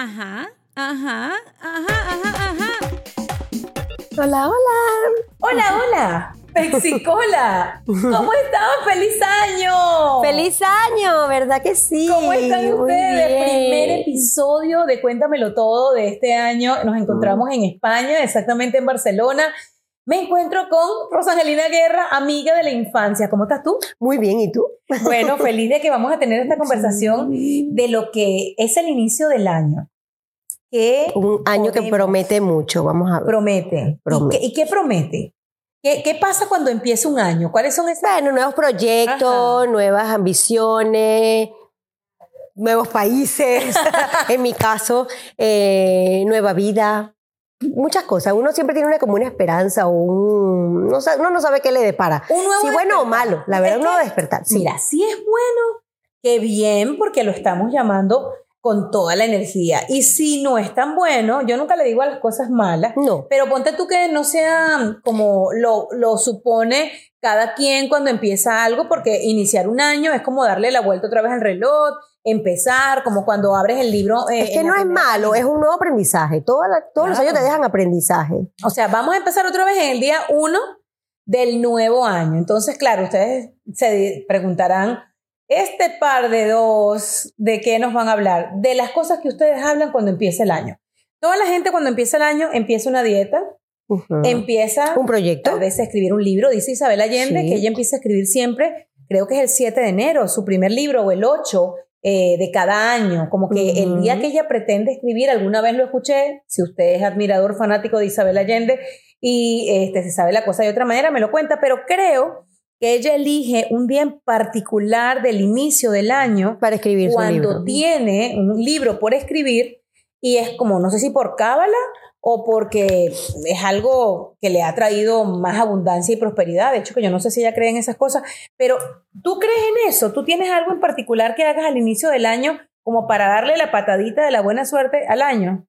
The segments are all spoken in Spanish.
Ajá, ajá, ajá, ajá, ajá. Hola, hola. Hola, hola. Pexicola. ¿Cómo están? ¡Feliz año! ¡Feliz año! ¿Verdad que sí? ¿Cómo están ustedes? Primer episodio de Cuéntamelo Todo de este año. Nos encontramos en España, exactamente en Barcelona. Me encuentro con Rosangelina Guerra, amiga de la infancia. ¿Cómo estás tú? Muy bien, ¿y tú? Bueno, feliz de que vamos a tener esta conversación de lo que es el inicio del año. ¿Qué Un año que promete mucho, vamos a ver. promete? Promete. ¿Y, qué, y qué promete? ¿Qué, ¿Qué pasa cuando empieza un año? ¿Cuáles son esas? Bueno, nuevos proyectos, Ajá. nuevas ambiciones, nuevos países, en mi caso, eh, nueva vida, muchas cosas. Uno siempre tiene una, como una esperanza o un... No sabe, uno no sabe qué le depara. Un nuevo si bueno o malo, la verdad, Es un nuevo que, despertar. sí. Mira, si es bueno, qué bien, porque lo estamos llamando con toda la energía. Y si no es tan bueno, yo nunca le digo a las cosas malas, No. pero ponte tú que no sea como lo, lo supone cada quien cuando empieza algo, porque iniciar un año es como darle la vuelta otra vez al reloj, empezar, como cuando abres el libro. eh, Es que no es malo, es un nuevo aprendizaje. La- todos los años te dejan aprendizaje. O sea, vamos a empezar otra vez en el día uno del nuevo año. Entonces, claro, ustedes se preguntarán, este par de dos, ¿de qué nos van a hablar? De las cosas que ustedes hablan cuando empieza el año. Toda la gente cuando empieza el año empieza una dieta, Empieza un proyecto. tal vez a escribir un libro. Dice Isabel Allende Sí. que ella empieza a escribir siempre, creo que es el 7 de enero, su primer libro o el 8 eh, de cada año. Como que el día que ella pretende escribir, alguna vez lo escuché, si usted es admirador fanático de Isabel Allende y este, se sabe la cosa de otra manera, me lo cuenta, pero creo que ella elige un día en particular del inicio del año para escribir su cuando libro. tiene un libro por escribir y es como, no sé si por cábala o porque es algo que le ha traído más abundancia y prosperidad. De hecho, que yo no sé si ella cree en esas cosas, pero ¿tú crees en eso? ¿Tú tienes algo en particular que hagas al inicio del año como para darle la patadita de la buena suerte al año?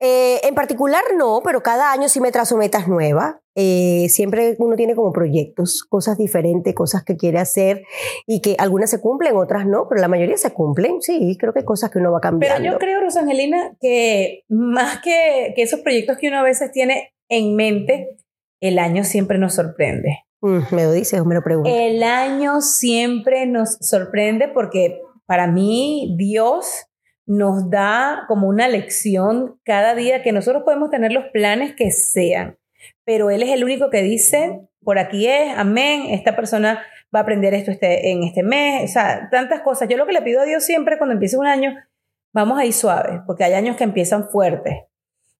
Eh, en particular no, pero cada año sí me trazo metas nuevas. Eh, siempre uno tiene como proyectos, cosas diferentes, cosas que quiere hacer y que algunas se cumplen, otras no, pero la mayoría se cumplen. Sí, creo que hay cosas que uno va Pero cambiando. yo creo, Rosangelina, que más que, que esos proyectos que uno a veces tiene en mente, el año siempre nos sorprende. Mm, me lo dices o me lo preguntas. El año siempre nos sorprende porque para mí Dios nos da como una lección cada día que nosotros podemos tener los planes que sean, pero Él es el único que dice, por aquí es, amén, esta persona va a aprender esto este, en este mes, o sea, tantas cosas. Yo lo que le pido a Dios siempre cuando empiece un año, vamos a ir suaves, porque hay años que empiezan fuertes.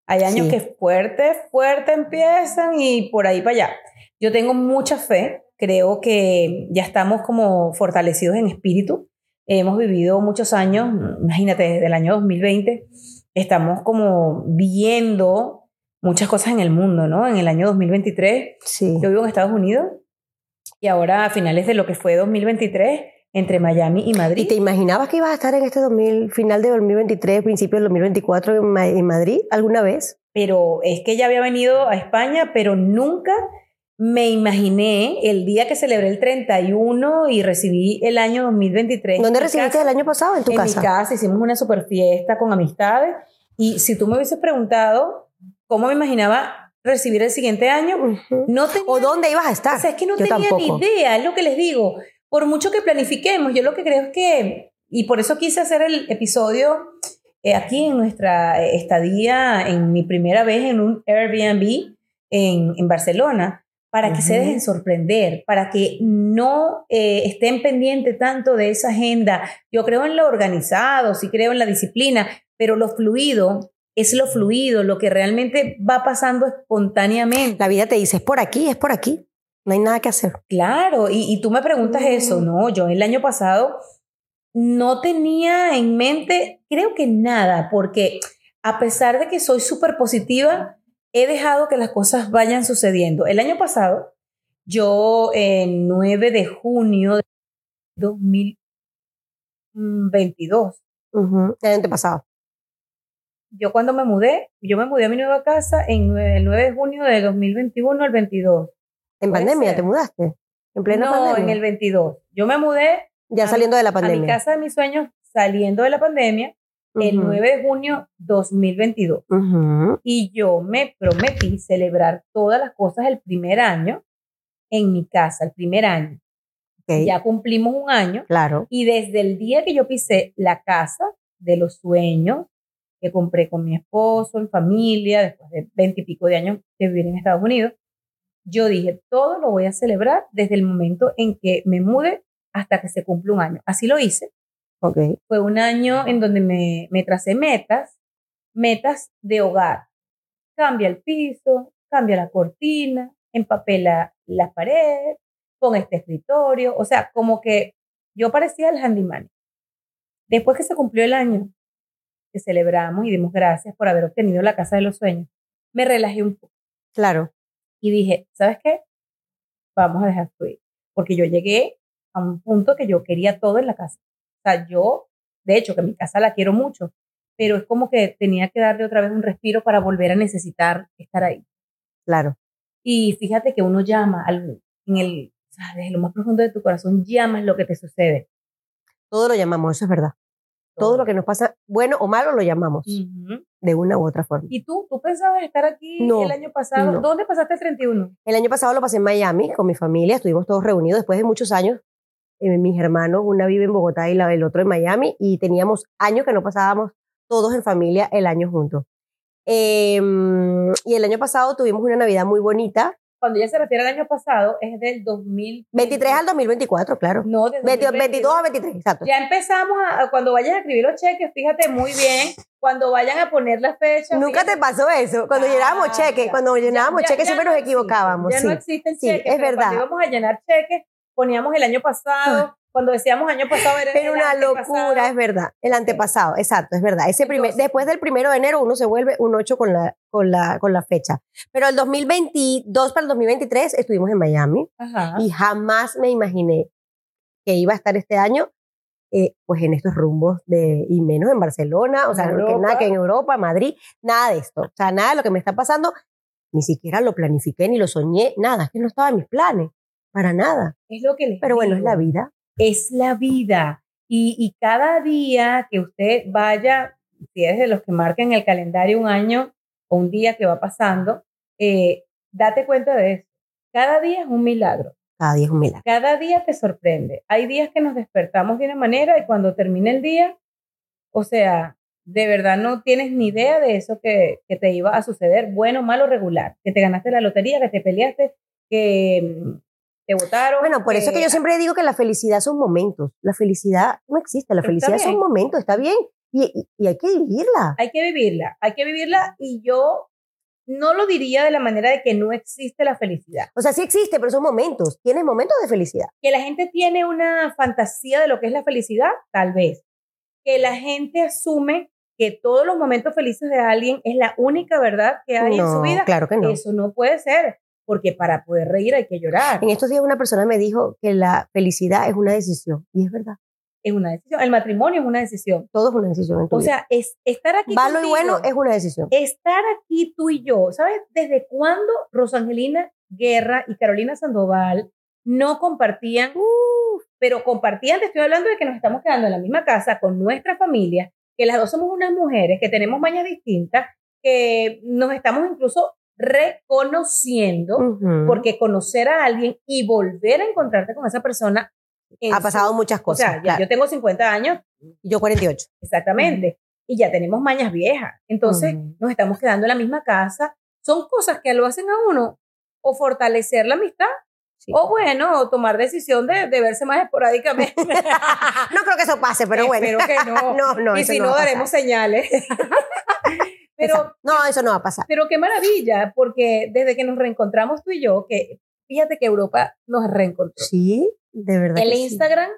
Hay años Sí. que fuerte, fuerte empiezan y por ahí para allá. Yo tengo mucha fe, creo que ya estamos como fortalecidos en espíritu. Hemos vivido muchos años, imagínate, desde el año 2020, estamos como viendo muchas cosas en el mundo, ¿no? En el año 2023, sí. yo vivo en Estados Unidos y ahora a finales de lo que fue 2023, entre Miami y Madrid. ¿Y te imaginabas que ibas a estar en este 2000, final de 2023, principio del 2024 en, Ma- en Madrid alguna vez? pero es que ella había venido a España, pero nunca me imaginé el día que celebré el 31 y recibí el año 2023. ¿Dónde En recibiste casa, el año pasado? En tu en casa. mi casa hicimos una super fiesta con amistades y si tú me hubieses preguntado cómo me imaginaba recibir el siguiente año, Ujú. no tenía ¿O dónde ibas a estar? o sea, es que no Yo tenía tampoco. ni idea, es lo que les digo. Por mucho que planifiquemos, yo lo que creo es que, y por eso quise hacer el episodio eh, aquí en nuestra eh, estadía, en mi primera vez en un Airbnb en, en Barcelona, para que se dejen sorprender, para que no eh, estén pendientes tanto de esa agenda. Yo creo en lo organizado, sí creo en la disciplina, pero lo fluido es lo fluido, lo que realmente va pasando espontáneamente. La vida te dice, es por aquí, es por aquí. No hay nada que hacer. Claro, y, y tú me preguntas eso, ¿no? Yo el año pasado no tenía en mente, creo que nada, porque a pesar de que soy súper positiva, he dejado que las cosas vayan sucediendo. El año pasado, yo el 9 de junio de 2022, Ujú. El año pasado. yo cuando me mudé, yo me mudé a mi nueva casa en el 9 de junio de 2021 al 22. En pandemia ser. te mudaste. En plena no, pandemia. en el 22. Yo me mudé ya saliendo de la a mi pandemia. casa de mis sueños saliendo de la pandemia el Ujú. 9 de junio 2022. Ujú. Y yo me prometí celebrar todas las cosas el primer año en mi casa, el primer año. Ok, Ya cumplimos un año Claro. y desde el día que yo pisé la casa de los sueños, que compré con mi esposo, en familia, después de veintipico de años de vivir en Estados Unidos, yo dije, todo lo voy a celebrar desde el momento en que me mude hasta que se cumple un año. Así lo hice. Ok. Fue un año en donde me, me tracé metas, metas de hogar. Cambia el piso, cambia la cortina, empapela la pared, pon este escritorio. O sea, como que yo parecía el handyman. Después que se cumplió el año, que celebramos y dimos gracias por haber obtenido la casa de los sueños, me relajé un poco Claro. y dije, ¿sabes qué? Vamos a dejar fluir. Porque yo llegué a un punto que yo quería todo en la casa. Sea, yo, de hecho, que mi casa la quiero mucho, pero es como que tenía que darle otra vez un respiro para volver a necesitar estar ahí. Claro. Y fíjate que uno llama al, en el, o sea, desde lo más profundo de tu corazón, llamas lo que te sucede. Todo lo llamamos, eso es verdad. Todo lo que nos pasa, bueno o malo, lo llamamos de una u otra forma. ¿Y tú? ¿Tú pensabas estar aquí No, el año pasado? no. ¿Dónde pasaste el 31? El año pasado lo pasé en Miami con mi familia, estuvimos todos reunidos después de muchos años. Eh, mis hermanos, una vive en Bogotá y la, el otro en Miami, y teníamos años que no pasábamos todos en familia el año juntos. Em, y el año pasado tuvimos una Navidad muy bonita, Cuando ella se refiere al año pasado, es del 2000. 23 al 2024, claro. No, de 22, 22 a 2022. 23, exacto. Ya empezamos a, cuando vayan a escribir los cheques, fíjate muy bien, cuando vayan a poner la fecha. Nunca fíjate. te pasó eso. Cuando Ah, llenábamos cheques, ya. cuando llenábamos Ya- cheques ya siempre no nos equivocábamos. Ya sí. no existen Sí, cheques. es verdad. Cuando íbamos a llenar cheques, poníamos el año pasado. Cuando decíamos año pasado era Era el una locura, es verdad. El antepasado, exacto, es verdad. Ese primer, Entonces- después del primero de enero uno se vuelve un 8 con la, con la, con la fecha. Pero el 2022 para el 2023 estuvimos en Miami Ajá. y jamás me imaginé que iba a estar este año eh, pues en estos rumbos de, y menos en Barcelona, o sea, no que nada que en Europa, Madrid, nada de esto. O sea, nada de lo que me está pasando, ni siquiera lo planifiqué ni lo soñé, nada, es que no estaba en mis planes, para nada. Es lo que les Pero bueno, es la vida. es la vida. Y, y cada día que usted vaya, si es de los que marcan el calendario un año o un día que va pasando, eh, date cuenta de eso. Cada día es un milagro. Cada día es un milagro. Cada día te sorprende. Hay días que nos despertamos de una manera y cuando termina el día, o sea, de verdad no tienes ni idea de eso que, que te iba a suceder, bueno, malo, regular, que te ganaste la lotería, que te peleaste, que te votaron. Bueno, por eso que yo siempre digo que la felicidad son momentos. La felicidad no existe, la felicidad son momentos, está bien. Y, y- y hay que vivirla. hay que vivirla, hay que vivirla y yo no lo diría de la manera de que no existe la felicidad. O sea, sí existe, pero son momentos. Tienes momentos de felicidad. Que la gente tiene una fantasía de lo que es la felicidad, tal vez. Que la gente asume que todos los momentos felices de alguien es la única verdad que hay en su No, vida. claro que no. Eso no puede ser, porque para poder reír hay que llorar. En estos días una persona me dijo que la felicidad es una decisión. Y es verdad. Es una decisión. El matrimonio es una decisión. Todo es una decisión en tu O vida. sea, es estar aquí. Malo y contigo, bueno es una decisión. estar aquí tú y yo, ¿sabes? ¿Desde cuándo Rosangelina Guerra y Carolina Sandoval no compartían? pero compartían, te estoy hablando de que nos estamos quedando en la misma casa con nuestra familia, que las dos somos unas mujeres, que tenemos mañas distintas, que nos estamos incluso reconociendo, porque conocer a alguien y volver a encontrarte con esa persona. ha su- pasado muchas O cosas. sea, claro. yo tengo 50 años, yo 48. Exactamente. Y ya tenemos mañas viejas. Entonces, Ujú. nos estamos quedando en la misma casa. Son cosas que lo hacen a uno o fortalecer la amistad Sí. o bueno, o tomar decisión de, de verse más esporádicamente. No creo que eso pase, pero bueno. Espero que no. No, no, y si no daremos señales. Pero, Exacto. No, eso no va a pasar. pero qué maravilla, porque desde que nos reencontramos tú y yo, que fíjate que Europa nos reencontró. Sí, de verdad. El que sí. Instagram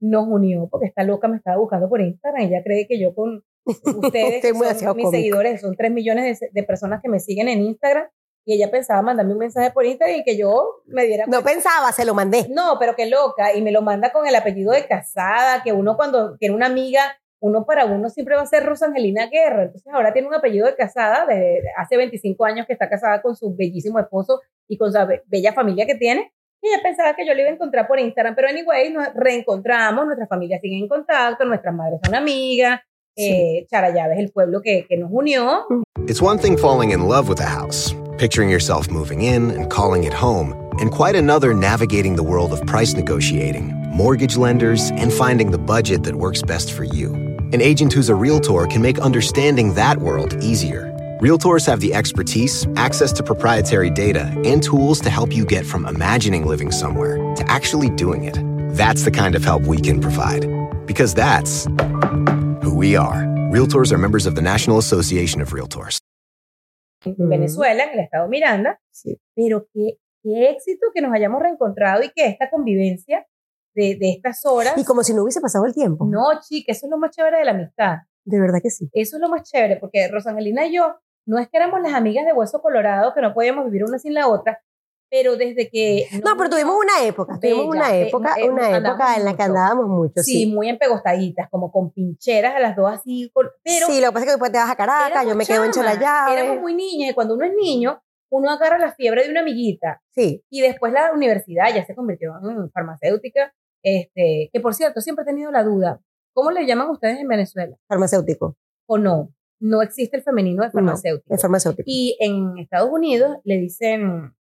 nos unió, porque esta loca me estaba buscando por Instagram. Ella cree que yo con ustedes, que son mis cómico. seguidores, son 3 millones de, de personas que me siguen en Instagram, y ella pensaba mandarme un mensaje por Instagram y que yo me diera No pensaba, se lo mandé. no, pero qué loca. Y me lo manda con el apellido de casada, que uno cuando tiene una amiga, uno para uno siempre va a ser Rosa Angelina Guerra. Entonces ahora tiene un apellido de casada, de, hace 25 años que está casada con su bellísimo esposo y con su be- bella familia que tiene. Y ella pensaba que yo le iba a encontrar por Instagram, pero anyway, nos reencontramos, nuestras familias siguen en contacto, nuestras madres son amigas, Eh, Charallave es el pueblo que, que nos unió. It's one thing falling in love with a house, picturing yourself moving in and calling it home, and quite another navigating the world of price negotiating, mortgage lenders, and finding the budget that works best for you. An agent who's a realtor can make understanding that world easier. Realtors have the expertise, access to proprietary data, and tools to help you get from imagining living somewhere to actually doing it. That's the kind of help we can provide. Because that's who we are. Realtors are members of the National Association of Realtors. en Venezuela, en el estado Miranda, Sí. pero qué, qué éxito que nos hayamos reencontrado y que esta convivencia de, de estas horas, Y como si no hubiese pasado el tiempo. no, chica, eso es lo más chévere de la amistad, De verdad que sí. eso es lo más chévere, porque Rosangelina y yo no es que éramos las amigas de Hueso Colorado, que no podíamos vivir una sin la otra, pero desde que... No, pero tuvimos una época, tuvimos Bella, una be- época, eh, una época en la que andábamos mucho, Sí, sí. muy empegostaditas, como con pincheras a las dos así, con- pero... sí, lo que pasa es que después te vas a Caracas, yo me quedo en. Éramos muy niñas y cuando uno es niño, uno agarra la fiebre de una amiguita Sí, y después la universidad ya se convirtió en farmacéutica, este, que por cierto, siempre he tenido la duda, ¿cómo le llaman ustedes en Venezuela? farmacéutico, ¿O no? No existe el femenino de No, farmacéutico. farmacéutico. Y en Estados Unidos le dicen,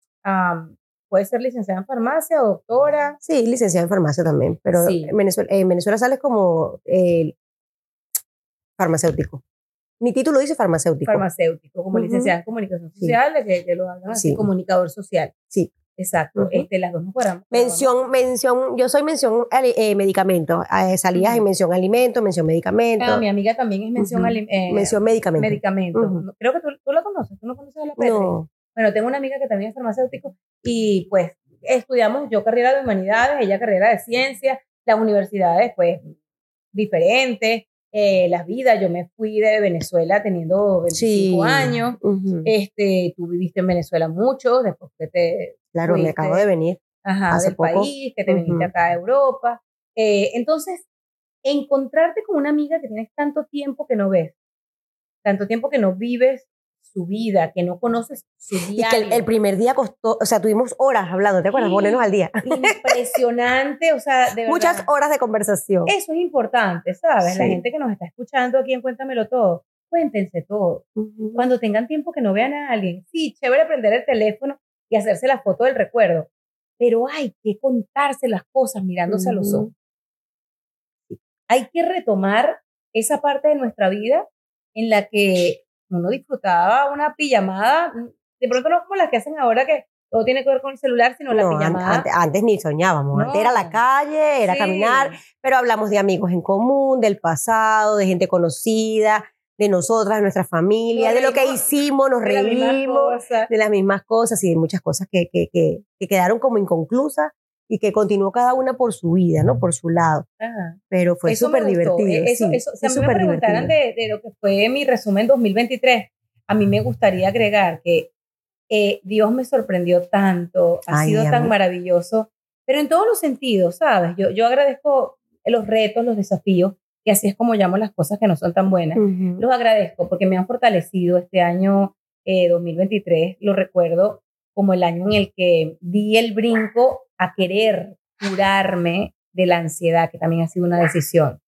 puede ser licenciada en farmacia o doctora. Sí, licenciada en farmacia también, pero Sí. en, Venezuela, en Venezuela sales como eh, farmacéutico. Mi título dice farmacéutico. farmacéutico, como licenciada en comunicación Sí. social, de que, que lo hablan así, Sí. comunicador social. Sí. Exacto. Este, las dos nos fueron. Mención, mención, yo soy mención eh, medicamento, eh, salidas en Ujú. mención alimento, mención medicamento, Ah, mi amiga también es mención eh, mención medicamento. medicamento. Ujú. Creo que tú, tú la conoces, tú no conoces a la Petri. No, Bueno, tengo una amiga que también es farmacéutico y pues estudiamos yo carrera de humanidades, ella carrera de ciencias, las universidades pues diferentes, eh, las vidas, yo me fui de Venezuela teniendo 25 sí. años, este, tú viviste en Venezuela mucho, después que te, claro, me fuiste. acabo de venir. ajá, hace del poco. país, que te viniste Ujú. acá a Europa. Eh, entonces, encontrarte con una amiga que tienes tanto tiempo que no ves, tanto tiempo que no vives su vida, que no conoces su diario. que el, el primer día costó, o sea, tuvimos horas hablando, ¿te acuerdas? Ponernos al día. Impresionante, o sea, de verdad. Muchas horas de conversación. Eso es importante, ¿sabes? La Sí. gente que nos está escuchando aquí en Cuéntamelo Todo, cuéntense todo. Ujú. Cuando tengan tiempo que no vean a alguien, sí, chévere prender el teléfono y hacerse la foto del recuerdo, pero hay que contarse las cosas mirándose a los ojos. Hay que retomar esa parte de nuestra vida en la que uno disfrutaba una pijamada, de pronto no como las que hacen ahora que todo tiene que ver con el celular, sino la No, pijamada. antes, antes ni soñábamos. Antes era la No. calle, era Sí. caminar, pero hablamos de amigos en común, del pasado, de gente conocida, de nosotras, de nuestra familia, Nos de lo que hicimos, nos reímos, de las mismas cosas y de muchas cosas que, que, que, que quedaron como inconclusas y que continuó cada una por su vida, ¿no? Por su lado. Ajá. Pero fue súper divertido. Eso, sí, eso, fue me súper preguntaran de, de lo que fue mi resumen 2023, a mí me gustaría agregar que eh, Dios me sorprendió tanto, ha Ay, sido tan maravilloso, pero en todos los sentidos, ¿sabes? Yo, yo agradezco los retos, los desafíos, y así es como llamo las cosas que no son tan buenas. Ujú. Los agradezco porque me han fortalecido este año eh, 2023. Lo recuerdo como el año en el que di el brinco a querer curarme de la ansiedad, que también ha sido una decisión.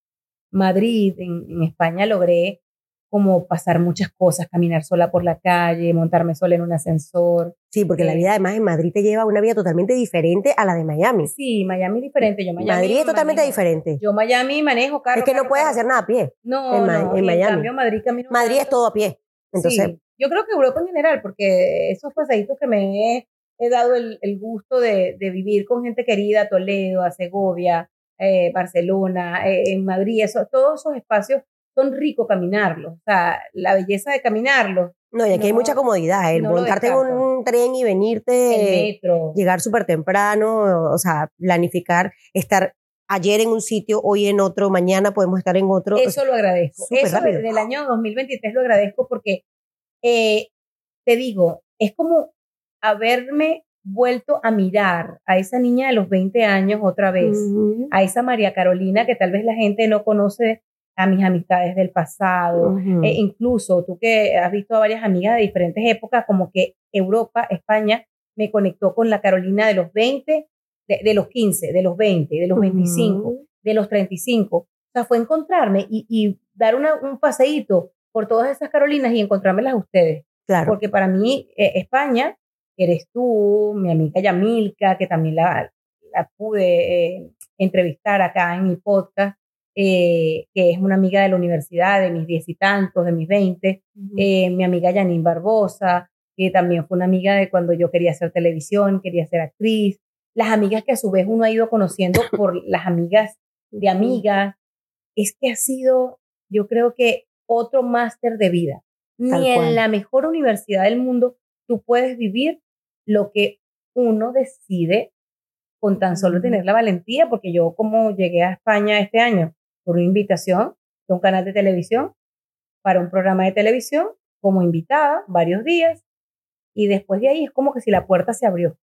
Madrid, en, en España, logré como pasar muchas cosas, caminar sola por la calle, montarme sola en un ascensor. Sí, porque la Eh, vida además en Madrid te lleva a una vida totalmente diferente a la de Miami. Sí, Miami es diferente. Yo Miami Madrid es totalmente manejo- diferente. Yo Miami manejo carro. es que no puedes carro. hacer nada a pie. No, en no, en Miami. cambio Madrid camino Madrid es todo a pie. Entonces, Sí, yo creo que Europa en general, porque esos pasaditos que me he, he dado el, el gusto de, de vivir con gente querida, a Toledo, a Segovia, eh, Barcelona, eh, en Madrid, eso, todos esos espacios son ricos caminarlos. O sea, la belleza de caminarlos, no, y aquí hay mucha comodidad. El no montarte en un tren y el venirte, metro. llegar súper temprano, o sea, planificar, estar ayer en un sitio, hoy en otro, mañana podemos estar en otro. Eso lo agradezco. Eso rápido. del año 2023 lo agradezco porque, eh, te digo, es como haberme vuelto a mirar a esa niña de los 20 años otra vez. A esa María Carolina que tal vez la gente no conoce a mis amistades del pasado. ujú. E incluso tú que has visto a varias amigas de diferentes épocas, como que Europa, España, me conectó con la Carolina de los 20, de, de los 15, de los 20, de los 25, Ujú. de los 35. O sea, fue encontrarme y, y dar una, un paseíto por todas esas Carolinas y encontrármelas a ustedes. Claro. Porque para mí, eh, España, eres tú, mi amiga Yamilka, que también la, la pude eh, entrevistar acá en mi podcast, eh, que es una amiga de la universidad, de mis diez y tantos, de mis veinte, eh, mi amiga Janine Barbosa, que también fue una amiga de cuando yo quería hacer televisión, quería ser actriz, las amigas que a su vez uno ha ido conociendo por las amigas de amigas, es que ha sido, yo creo que otro máster de vida. Tal Ni cual. en la mejor universidad del mundo tú puedes vivir lo que uno decide con tan solo tener la valentía, porque yo como llegué a España este año por una invitación de un canal de televisión para un programa de televisión como invitada varios días y después de ahí es como que si la puerta se abrió.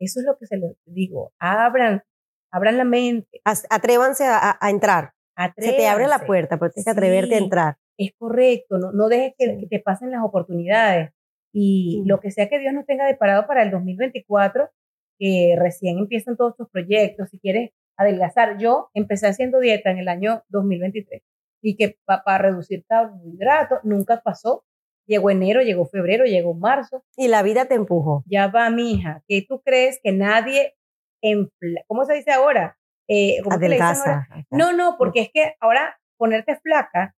Eso es lo que se les digo, abran, abran la mente, Atrévanse a, entrar. Se te abre la puerta, pero tienes que atreverte a entrar. Es correcto, no, no dejes que, Sí. que te pasen las oportunidades y lo que sea que Dios nos tenga deparado para el 2024, que recién empiezan todos tus proyectos, si quieres adelgazar. Yo empecé haciendo dieta en el año 2023 y que para reducir carbohidratos nunca pasó. Llegó enero, llegó febrero, llegó marzo. Y la vida te empujó. Ya va, mija. ¿Qué tú crees que nadie, empla- ¿cómo se dice ahora? Eh. No, no, porque es que ahora ponerte flaca,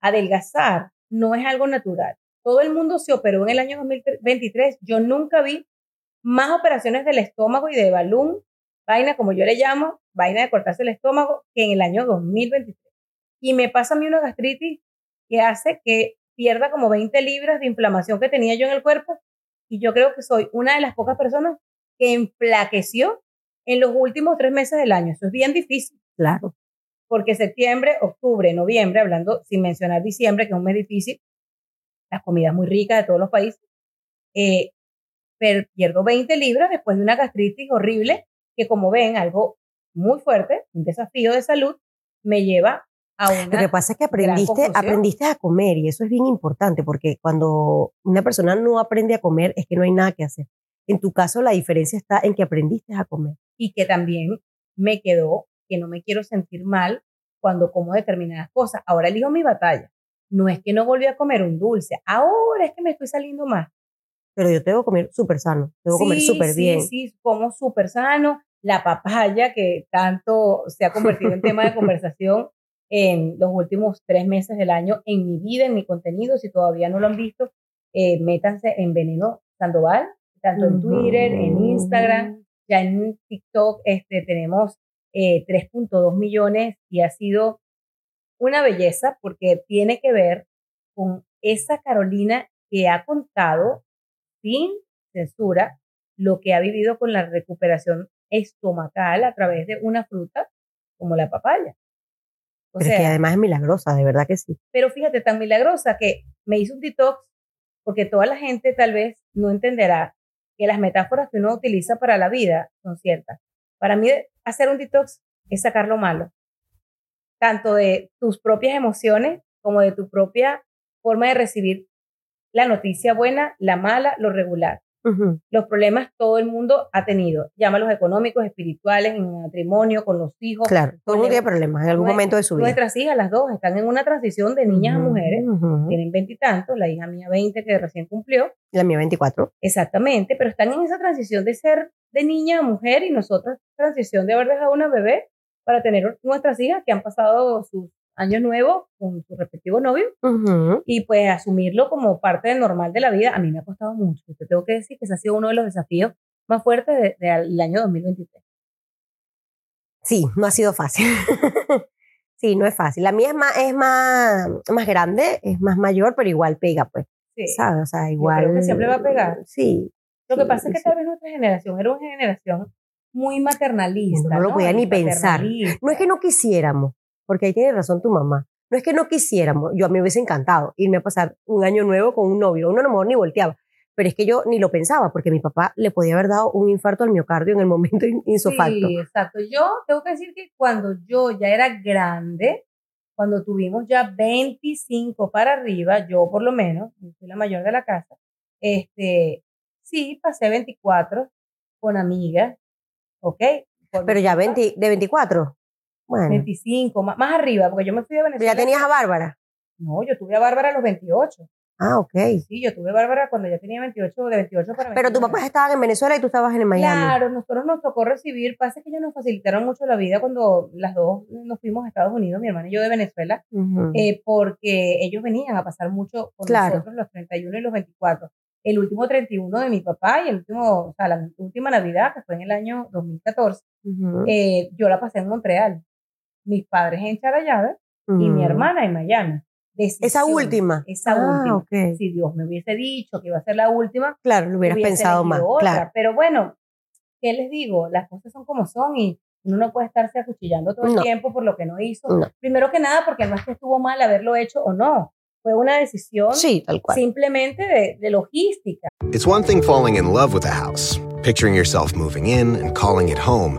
adelgazar, no es algo natural. Todo el mundo se operó en el año 2023. Yo nunca vi más operaciones del estómago y de balón, vaina como yo le llamo, vaina de cortarse el estómago, que en el año 2023. Y me pasa a mí una gastritis que hace que pierda como 20 libras de inflamación que tenía yo en el cuerpo. Y yo creo que soy una de las pocas personas que enflaqueció en los últimos tres meses del año. Eso es bien difícil Claro. porque septiembre, octubre, noviembre, hablando sin mencionar diciembre, que es un mes difícil, las comidas muy ricas de todos los países, eh, pierdo 20 libras después de una gastritis horrible, que como ven, algo muy fuerte, un desafío de salud, me lleva a Lo que una... pasa es que aprendiste, aprendiste a comer y eso es bien importante porque cuando una persona no aprende a comer es que no hay nada que hacer. En tu caso la diferencia está en que aprendiste a comer. y que también me quedó que no me quiero sentir mal cuando como determinadas cosas. Ahora elijo mi batalla. No es que no volví a comer un dulce, ahora es que me estoy saliendo más. Pero yo tengo que comer súper sano, tengo que comer Sí, súper sí, bien. Sí, como súper sano. La papaya, que tanto se ha convertido en tema de conversación en los últimos tres meses del año en mi vida, en mi contenido. Si todavía no lo han visto, eh, métanse en Veneno Sandoval, tanto en Twitter, en Instagram, ya en TikTok este, tenemos eh, 3.2 millones y ha sido una belleza porque tiene que ver con esa Carolina que ha contado sin censura lo que ha vivido con la recuperación estomacal a través de una fruta como la papaya. O Pero es que sea, además es milagrosa, de verdad que sí. pero fíjate, tan milagrosa que me hizo un detox porque toda la gente tal vez no entenderá que las metáforas que uno utiliza para la vida son ciertas. Para mí, hacer un detox es sacar lo malo, tanto de tus propias emociones como de tu propia forma de recibir la noticia buena, la mala, lo regular. Los problemas todo el mundo ha tenido, llámalos económicos, espirituales, en un matrimonio, con los hijos. Claro, todo el mundo tiene problemas en algún momento de su vida. Nuestras hijas, las dos, están en una transición de niñas a mujeres tienen veintitantos, la hija mía 20 que recién cumplió, La mía 24. exactamente, pero están en esa transición de ser de niña a mujer y nosotros transición de haber dejado una bebé para tener nuestras hijas que han pasado sus años nuevos con sus respectivos novios Ujú. y pues asumirlo como parte del normal de la vida. A mí me ha costado mucho, te tengo que decir que ese ha sido uno de los desafíos más fuertes de- del año 2023. Sí, no ha sido fácil. sí, no es fácil. La mía es más, es más, más grande, es más mayor, pero igual pega, pues. Sí. ¿Sabes? O sea, igual. creo que siempre va a pegar. Sí. Lo que sí, pasa es que sí. tal vez nuestra generación era una generación muy maternalista. Uno no lo podía Y ni pensar. No es que no quisiéramos, porque ahí tiene razón tu mamá. No es que no quisiéramos. Yo a mí me hubiese encantado irme a pasar un año nuevo con un novio. Uno a lo mejor ni volteaba. Pero es que yo ni lo pensaba, porque mi papá le podía haber dado un infarto al miocardio en el momento in- insofacto. Sí, exacto. Yo tengo que decir que cuando yo ya era grande, cuando tuvimos ya 25 para arriba, yo por lo menos, yo soy la mayor de la casa, este, sí, pasé 24 con amigas, ¿ok? Pero ya papá. 20 de 24. Bueno, 25, más, más arriba, porque yo me fui de Venezuela. ya tenías a Bárbara. No, yo tuve a Bárbara a los 28. Ah, ok. Sí, yo tuve a Bárbara cuando ya tenía 28, de 28 para 29. Pero tus papás estaban en Venezuela y tú estabas en Miami. Claro, nosotros nos tocó recibir, pasa que ellos nos facilitaron mucho la vida cuando las dos nos fuimos a Estados Unidos, mi hermana y yo de Venezuela, eh, porque ellos venían a pasar mucho con Claro. nosotros los 31 y los 24. El último 31 de mi papá y el último, o sea, la última Navidad, que fue en el año 2014, Ujú. eh, yo la pasé en Montreal. Mis padres en Charallave y mi Ujú. hermana en Miami. Esa Decisión, última. Esa Ah, última. ok. Si Dios me hubiese dicho que iba a ser la última, Claro, lo hubieras hubiese pensado más. otra. Claro. Pero bueno, ¿qué les digo? Las cosas son como son y uno no puede estarse acuchillando todo el No. tiempo por lo que no hizo. No. Primero que nada, porque no es que estuvo mal haberlo hecho o no. Fue una decisión Sí, tal cual. simplemente de, de logística. It's one thing falling in love with a house, picturing yourself moving in and calling it home,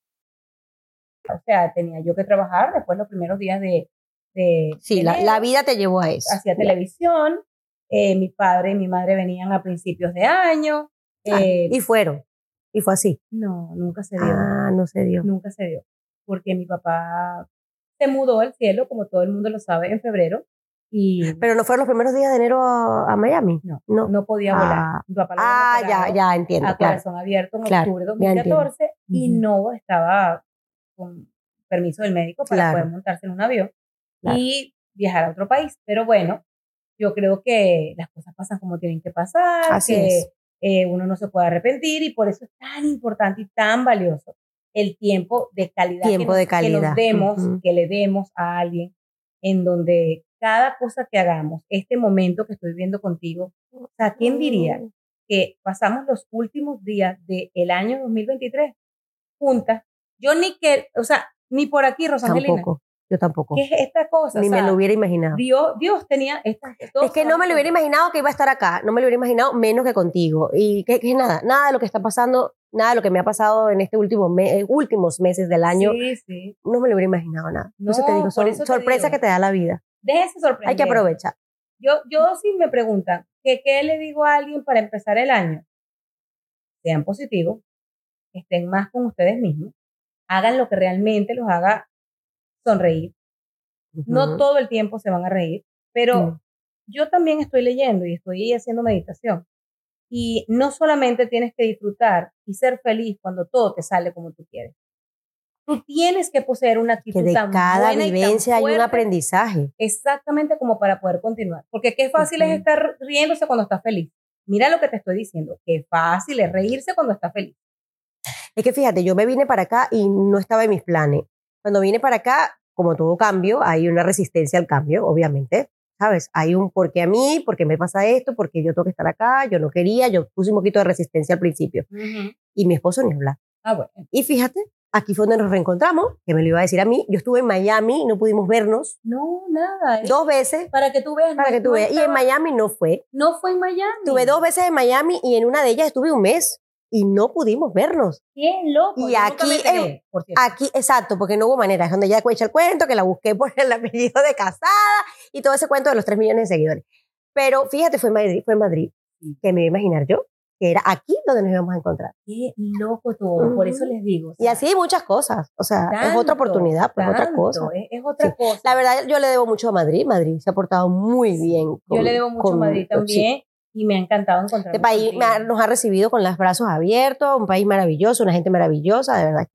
O sea, tenía yo que trabajar después los primeros días de... de Sí, la, la vida te llevó a eso. hacía televisión. eh, mi padre y mi madre venían a principios de año. Ah, eh, y fueron. Y fue así. no, nunca se dio. Ah, no se dio. Nunca se dio. Porque mi papá se mudó al cielo, como todo el mundo lo sabe, en febrero. Y Pero no fueron los primeros días de enero a, a Miami. no, no. no, podía volar. Ah. Mi papá lo Ah, ya, ya entiendo. A Claro. corazón abierto en Claro, octubre de ya entiendo. 2014 y no estaba con permiso del médico para Claro. poder montarse en un avión Claro. y viajar a otro país. Pero bueno, yo creo que las cosas pasan como tienen que pasar, Así que es. eh, uno no se puede arrepentir y por eso es tan importante y tan valioso el tiempo de calidad, Tiempo que, nos, de que nos calidad. demos, Ujú. que le demos a alguien en donde cada cosa que hagamos, este momento que estoy viendo contigo, o sea, ¿quién diría Mm. que pasamos los últimos días del año 2023 juntas? Yo ni que, o sea, ni por aquí, Rosangelina. Tampoco. Yo tampoco. ¿Qué es esta cosa? Ni O me lo hubiera imaginado. Dios, Dios tenía estas Es que no me lo hubiera imaginado que iba a estar acá, no me lo hubiera imaginado menos que contigo. Y que, que nada, nada de lo que está pasando, nada de lo que me ha pasado en este último eh, últimos meses del año, Sí, sí. no me lo hubiera imaginado nada. No, eso te digo, son sorpresas que te da la vida. Déjese sorprender. Hay que aprovechar. Yo, yo sí me preguntan, que ¿qué le digo a alguien para empezar el año? Sean positivos, estén más con ustedes mismos, hagan lo que realmente los haga sonreír. No todo el tiempo se van a reír, pero yo también estoy leyendo y estoy haciendo meditación. Y no solamente tienes que disfrutar y ser feliz cuando todo te sale como tú quieres. Tú tienes que poseer una actitud que de tan cada buena y tan vivencia hay un aprendizaje. exactamente como para poder continuar. Porque qué fácil es estar riéndose cuando estás feliz. Mira lo que te estoy diciendo, qué fácil es reírse cuando estás feliz. Es que fíjate, yo me vine para acá y no estaba en mis planes. Cuando vine para acá, como todo cambio, hay una resistencia al cambio, obviamente. ¿Sabes? Hay un por qué a mí, por qué me pasa esto, por qué yo tengo que estar acá, yo no quería, yo puse un poquito de resistencia al principio. Y mi esposo ni hablar. Ah, bueno. Y fíjate, aquí fue donde nos reencontramos, que me lo iba a decir a mí. Yo estuve en Miami no pudimos vernos No, nada. es dos veces Para que tú veas. para no- que tú veas. Y en Miami no fue. No fue en Miami. Estuve dos veces en Miami y en una de ellas estuve un mes y no pudimos vernos. Qué loco. Y yo aquí enteré, en- por. Aquí, exacto, porque no hubo manera. Es donde ella echa el cuento, que la busqué por el apellido de casada y todo ese cuento de los tres millones de seguidores. Pero fíjate, fue en Madrid, fue en Madrid, que me iba a imaginar yo, que era aquí donde nos íbamos a encontrar. Qué loco todo. Por eso les digo. o Y sea, así hay muchas cosas. O sea, es tanto, otra oportunidad, pues otra tanto, cosa. Es, es otra Sí. cosa. La verdad, yo le debo mucho a Madrid. Madrid se ha portado muy bien. Yo con- le debo mucho a con- Madrid sí. Y me ha encantado encontrar. Este país ha- nos ha recibido con los brazos abiertos, un país maravilloso, una gente maravillosa, de verdad.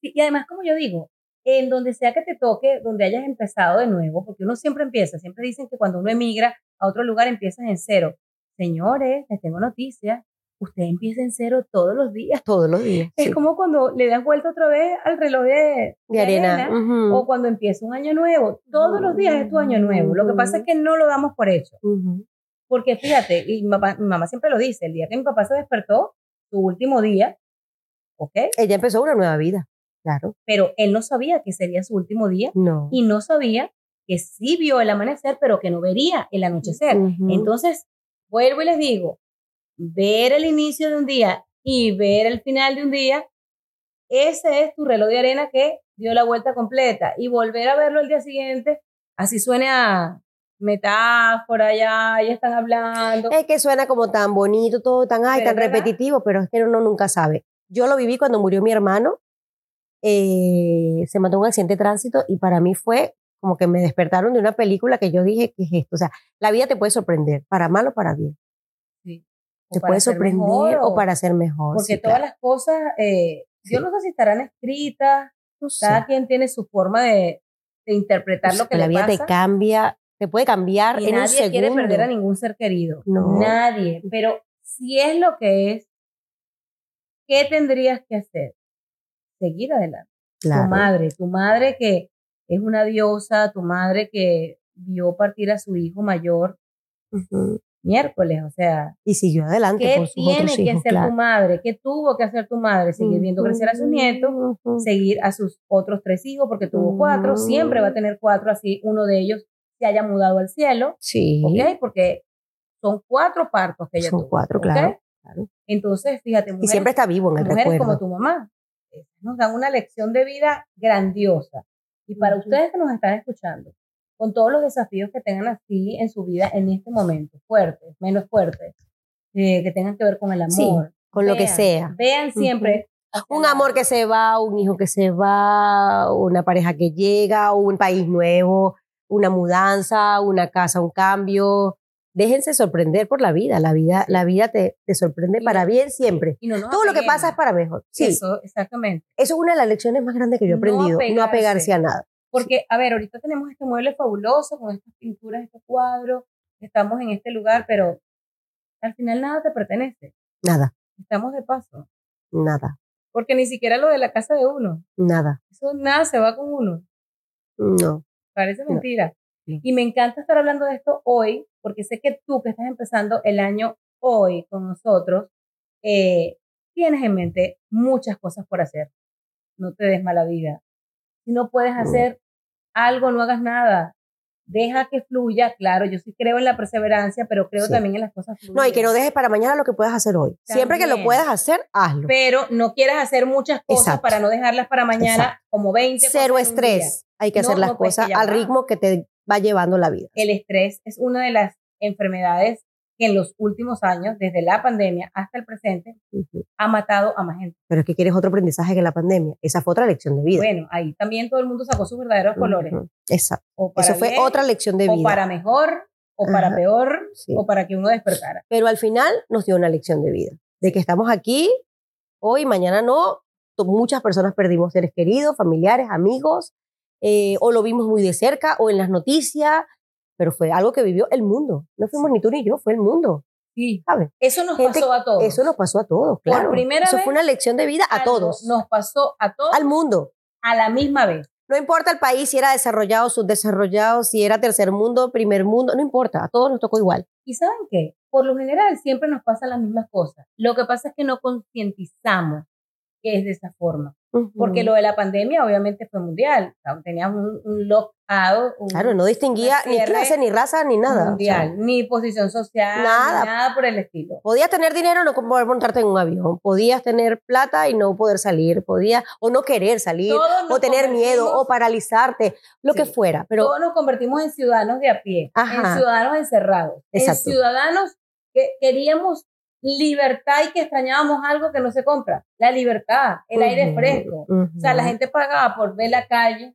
Sí, Y además, como yo digo, en donde sea que te toque, donde hayas empezado de nuevo, porque uno siempre empieza, siempre dicen que cuando uno emigra a otro lugar empiezas en cero. Señores, les tengo noticias, usted empieza en cero todos los días. Todos los días. Es sí. como cuando le das vuelta otra vez al reloj de, de arena. Ujú. o cuando empieza un año nuevo. Todos los días es tu año nuevo. Lo que pasa es que no lo damos por hecho. Ujú. Porque fíjate, y mi, papá- mi mamá siempre lo dice, el día que mi papá se despertó, su último día, ¿ok? Ella empezó una nueva vida. Claro. Pero él no sabía que sería su último día No. y no sabía que sí vio el amanecer, pero que no vería el anochecer. Entonces, vuelvo y les digo, ver el inicio de un día y ver el final de un día, ese es tu reloj de arena que dio la vuelta completa y volver a verlo el día siguiente, así suene a metáfora, ya, ya están hablando. Es que suena como tan bonito, todo tan, ay, tan verdad. repetitivo, pero es que uno nunca sabe. Yo lo viví cuando murió mi hermano, eh, se mató en un accidente de tránsito y para mí fue como que me despertaron de una película que yo dije, ¿qué es esto? O sea, la vida te puede sorprender, para mal o para bien. O Te puede sorprender mejor, o para ser mejor. Porque sí, todas claro. las cosas, eh, yo Sí. no sé si estarán escritas, No sé. cada quien tiene su forma de, de interpretar sea, lo que la le vida pasa. te cambia, te puede cambiar y en nadie quiere perder a ningún ser querido. No. Nadie. Pero si es lo que es, ¿qué tendrías que hacer? Seguir adelante. Claro. Tu madre, tu madre que es una diosa, tu madre que vio partir a su hijo mayor miércoles, o sea, Y siguió adelante ¿qué con sus tiene otros que hijos, hacer claro. tu madre? ¿Qué tuvo que hacer tu madre? Seguir viendo crecer a sus nietos, seguir a sus otros tres hijos, porque tuvo cuatro, siempre va a tener cuatro, así uno de ellos se haya mudado al cielo, Sí. ¿ok? Porque son cuatro partos que ella Son tuvo. cuatro, ¿ok? claro, claro. Entonces, fíjate, Y mujeres, siempre está vivo en el mujeres recuerdo. como tu mamá nos dan una lección de vida grandiosa. Y para ustedes que nos están escuchando, con todos los desafíos que tengan así en su vida en este momento, fuertes, menos fuertes, eh, que tengan que ver con el amor. Sí, con lo que vean, sea. Vean siempre. hacia Un la- amor que se va, un hijo que se va, una pareja que llega, un país nuevo, una mudanza, una casa, un cambio. Déjense sorprender por la vida. La vida, la vida te, te sorprende Y para no- bien siempre. y no Todo lo que pasa es para mejor. Sí, eso, Eso, exactamente. es una de las lecciones más grandes que yo he No aprendido. No apegarse. apegarse a nada. Porque, a ver, ahorita tenemos este mueble fabuloso con estas pinturas, estos cuadros, estamos en este lugar, pero al final nada te pertenece. Nada, Estamos de paso. nada, Porque ni siquiera lo de la casa de uno. nada. Eso nada se va con uno. No. Parece mentira. Y me encanta estar hablando de esto hoy, porque sé que tú que estás empezando el año hoy con nosotros, eh, tienes en mente muchas cosas por hacer. No te des mala vida. Si no puedes hacer algo, no hagas nada. Deja que fluya. Claro, yo sí creo en la perseverancia, pero creo Sí. también en las cosas fluidas. No, y que no dejes para mañana lo que puedas hacer hoy. Siempre que lo También. puedas hacer, hazlo. Pero no quieras hacer muchas cosas Exacto. para no dejarlas para mañana, Exacto. como 20 Cero estrés. Hay que No, hacer las no, pues, cosas al ritmo que te va llevando la vida. el estrés es una de las enfermedades que en los últimos años, desde la pandemia hasta el presente, Ujú. ha matado a más gente. Pero es que quieres otro aprendizaje que la pandemia. Esa fue otra lección de vida. Bueno, ahí también todo el mundo sacó sus verdaderos colores. Ujú. Exacto. O para Eso fue bien, otra lección de o vida. para mejor, o para Ajá. peor, Sí. o para que uno despertara. Pero al final nos dio una lección de vida. De que estamos aquí, hoy, mañana no. Muchas personas perdimos seres queridos, familiares, amigos, eh, o lo vimos muy de cerca, o en las noticias, pero fue algo que vivió el mundo. No fuimos ni tú ni yo, fue el mundo. Sí. ¿sabes? Eso nos Gente- pasó a todos. Eso nos pasó a todos, claro. primera Eso vez, fue una lección de vida a todos, Nos pasó a todos al mundo. a la misma vez. No importa el país, si era desarrollado, subdesarrollado, si era tercer mundo, primer mundo, no importa, a todos nos tocó igual. ¿Y saben qué? Por lo general siempre nos pasan las mismas cosas. Lo que pasa es que no concientizamos que es de esa forma. Porque lo de la pandemia obviamente fue mundial. O sea, teníamos un, un lockdown, un Claro, no distinguía ni clase, ni raza, ni nada. mundial, o sea, ni posición social, Nada. ni nada por el estilo. podías tener dinero y no poder montarte en un avión. Podías tener plata y no poder salir. Podías, o no querer salir, o tener miedo, o paralizarte, lo que fuera. Pero Todos nos convertimos en ciudadanos de a pie, Ajá. en ciudadanos encerrados, Exacto. en ciudadanos que queríamos libertad y que extrañábamos algo que no se compra, la libertad, el aire fresco. O sea, la gente pagaba por ver la calle,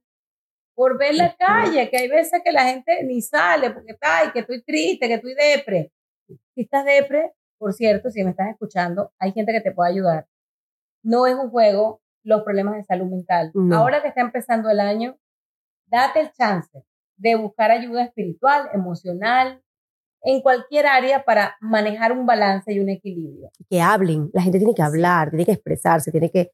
por ver la calle, que hay veces que la gente ni sale porque está, ay, que estoy triste, que estoy depre. Si estás depre, por cierto, si me estás escuchando, hay gente que te puede ayudar. No es un juego, los problemas de salud mental. No. Ahora que está empezando el año, date el chance de buscar ayuda espiritual, emocional, en cualquier área para manejar un balance y un equilibrio. Que hablen. La gente tiene que hablar, tiene que expresarse, tiene que,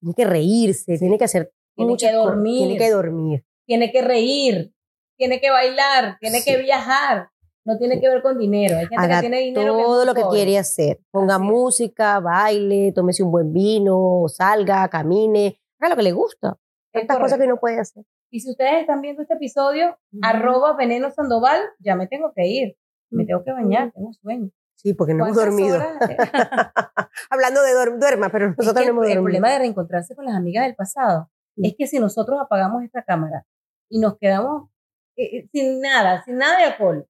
tiene que reírse, tiene que hacer Tiene muchas que dormir. Tiene que dormir. Tiene que reír, tiene que bailar, tiene Sí. que viajar. No tiene que ver con dinero. Hay gente Haga que tiene dinero. todo lo que quiere hacer. Ponga Así música, baile, tómese un buen vino, salga, camine, haga lo que le gusta. Es Tantas cosas que uno puede hacer. Y si ustedes están viendo este episodio, arroba veneno sandoval, ya me tengo que ir. Me tengo que bañar, tengo sueño. Sí, porque no hemos ¿Cuántas dormido. Hablando de duer- duerma, pero Es nosotros que no hemos el dormido. problema de reencontrarse con las amigas del pasado Mm. es que si nosotros apagamos esta cámara y nos quedamos eh, eh, sin nada, sin nada de alcohol,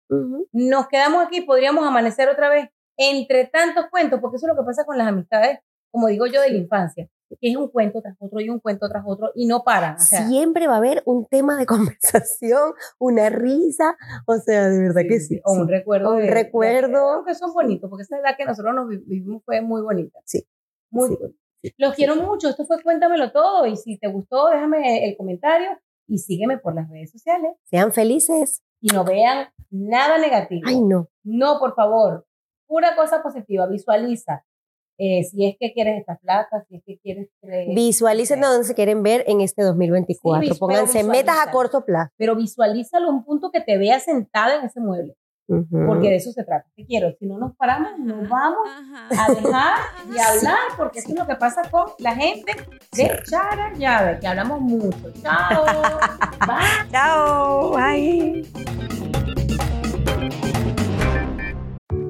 nos quedamos aquí, podríamos amanecer otra vez entre tantos cuentos, porque eso es lo que pasa con las amistades, como digo yo, de la infancia, que es un cuento tras otro y un cuento tras otro y no paran. O sea, Siempre va a haber un tema de conversación, una risa, o sea, de verdad que sí. O sí. un recuerdo. O un de- de- recuerdo. que son bonitos, porque esa edad que nosotros nos vi- vivimos fue muy bonita. Sí. Muy Sí. bonita. Los quiero mucho. Esto fue Cuéntamelo Todo. Y si te gustó, déjame el comentario y sígueme por las redes sociales. Sean felices. Y no vean nada negativo. Ay, no. No, por favor. Pura cosa positiva. Visualiza. Eh, si es que quieres estar flaca, si es que quieres... eh, Visualicen a dónde se quieren ver en este 2024. Sí, Pónganse metas a corto plazo. Pero visualízalo a un punto que te veas sentada en ese mueble. Porque de eso se trata. Te quiero. Si no nos paramos, nos vamos Ajá. a dejar de hablar, porque eso es lo que pasa con la gente de Chara Llave, que hablamos mucho. Chao. Bye. Chao. Bye.